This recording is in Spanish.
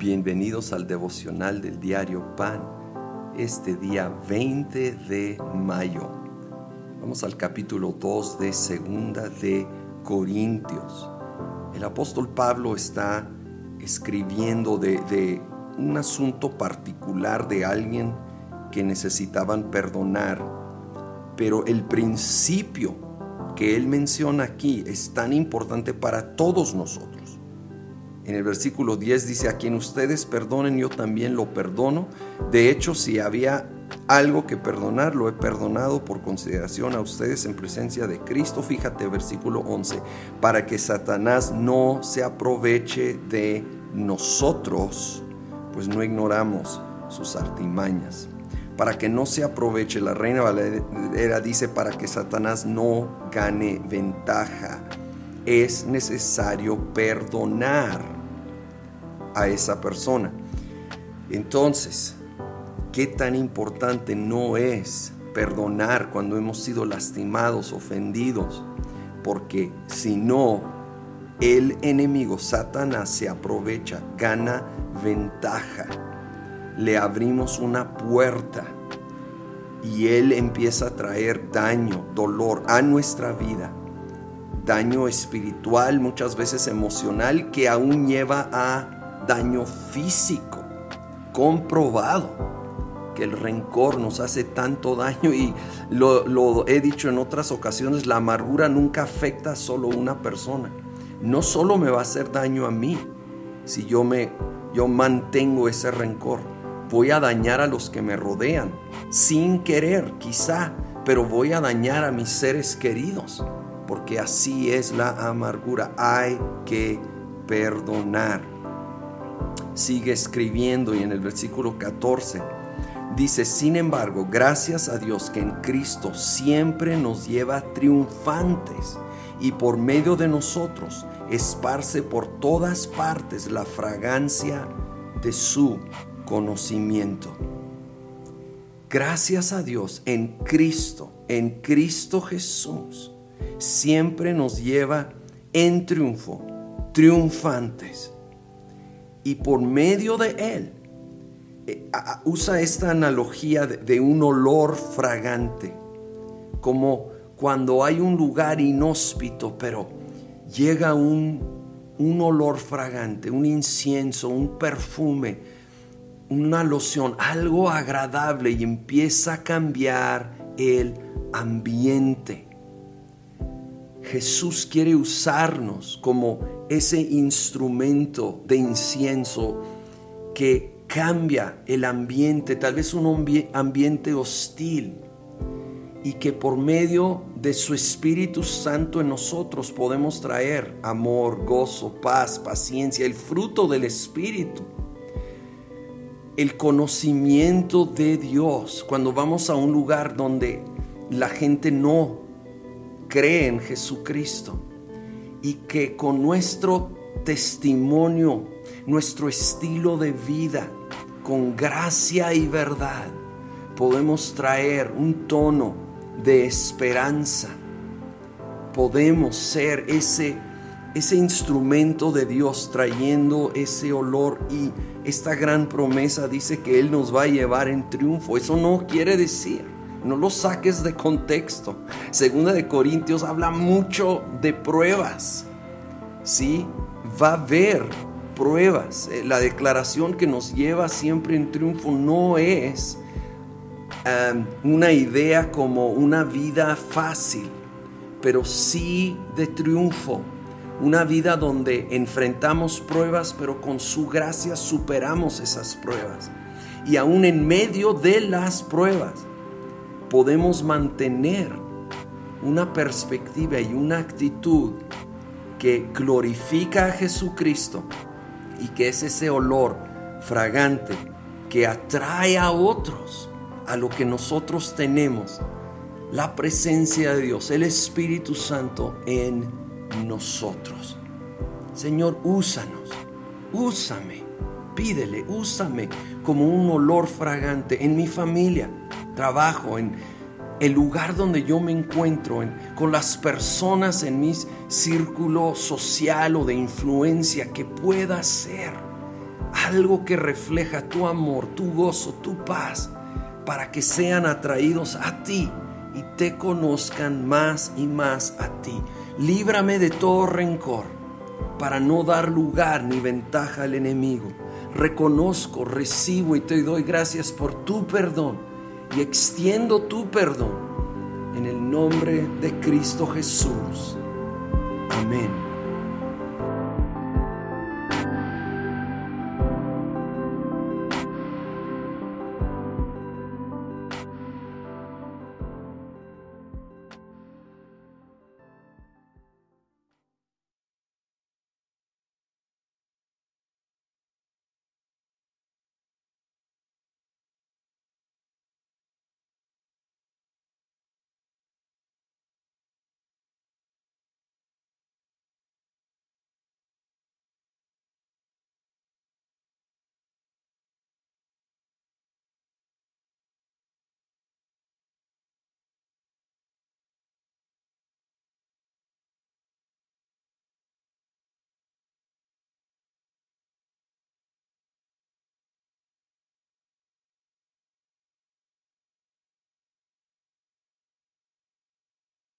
Bienvenidos al devocional del diario Pan, este día 20 de mayo. Vamos al capítulo 2 de Segunda de Corintios. El apóstol Pablo está escribiendo de, de un asunto particular de alguien que necesitaban perdonar, pero el principio que él menciona aquí es tan importante para todos nosotros. En el versículo 10 dice, a quien ustedes perdonen, yo también lo perdono. De hecho, si había algo que perdonar, lo he perdonado por consideración a ustedes en presencia de Cristo. Fíjate, versículo 11, para que Satanás no se aproveche de nosotros, pues no ignoramos sus artimañas. Para que no se aproveche, la reina Valera dice, para que Satanás no gane ventaja, es necesario perdonar a esa persona. Entonces, ¿qué tan importante no es perdonar cuando hemos sido lastimados, ofendidos? Porque si no, el enemigo, Satanás, se aprovecha, gana ventaja. Le abrimos una puerta y él empieza a traer daño, dolor a nuestra vida. Daño espiritual, muchas veces emocional, que aún lleva a daño físico, comprobado que el rencor nos hace tanto daño y lo, he dicho en otras ocasiones, la amargura nunca afecta a solo una persona. No solo me va a hacer daño a mí si yo me yo mantengo ese rencor, voy a dañar a los que me rodean sin querer, quizá, pero voy a dañar a mis seres queridos, porque así es la amargura. Hay que perdonar sigue escribiendo y en el versículo 14 dice, sin embargo, gracias a Dios que en Cristo siempre nos lleva triunfantes y por medio de nosotros esparce por todas partes la fragancia de su conocimiento. Gracias a Dios en Cristo, en Cristo Jesús, siempre nos lleva en triunfo, triunfantes y por medio de él eh, usa esta analogía de, un olor fragante, como cuando hay un lugar inhóspito, pero llega un, un olor fragante, un incienso, un perfume, una loción, algo agradable y empieza a cambiar el ambiente. Jesús quiere usarnos como ese instrumento de incienso que cambia el ambiente, tal vez un ambiente hostil, y que por medio de su Espíritu Santo en nosotros podemos traer amor, gozo, paz, paciencia, el fruto del Espíritu, el conocimiento de Dios. Cuando vamos a un lugar donde la gente no cree en Jesucristo y que con nuestro testimonio, nuestro estilo de vida, con gracia y verdad, podemos traer un tono de esperanza. Podemos ser ese, ese instrumento de Dios trayendo ese olor y esta gran promesa dice que Él nos va a llevar en triunfo. Eso no quiere decir no lo saques de contexto. Segunda de Corintios habla mucho de pruebas. Sí, va a haber pruebas. Eh, la declaración que nos lleva siempre en triunfo no es una idea como una vida fácil, pero sí de triunfo. Una vida donde enfrentamos pruebas, pero con su gracia superamos esas pruebas. Y aún en medio de las pruebas, podemos mantener una perspectiva y una actitud que glorifica a Jesucristo y que es ese olor fragante que atrae a otros a lo que nosotros tenemos, la presencia de Dios, el Espíritu Santo en nosotros. Señor, úsanos, úsame, pídele, úsame como un olor fragante en mi familia, trabajo, en el lugar donde yo me encuentro, con las personas en mi círculo social o de influencia que pueda ser algo que refleja tu amor, tu gozo, tu paz, para que sean atraídos a ti y te conozcan más y más a ti. Líbrame de todo rencor para no dar lugar ni ventaja al enemigo. Reconozco, recibo y te doy gracias por tu perdón y extiendo tu perdón en el nombre de Cristo Jesús. Amén.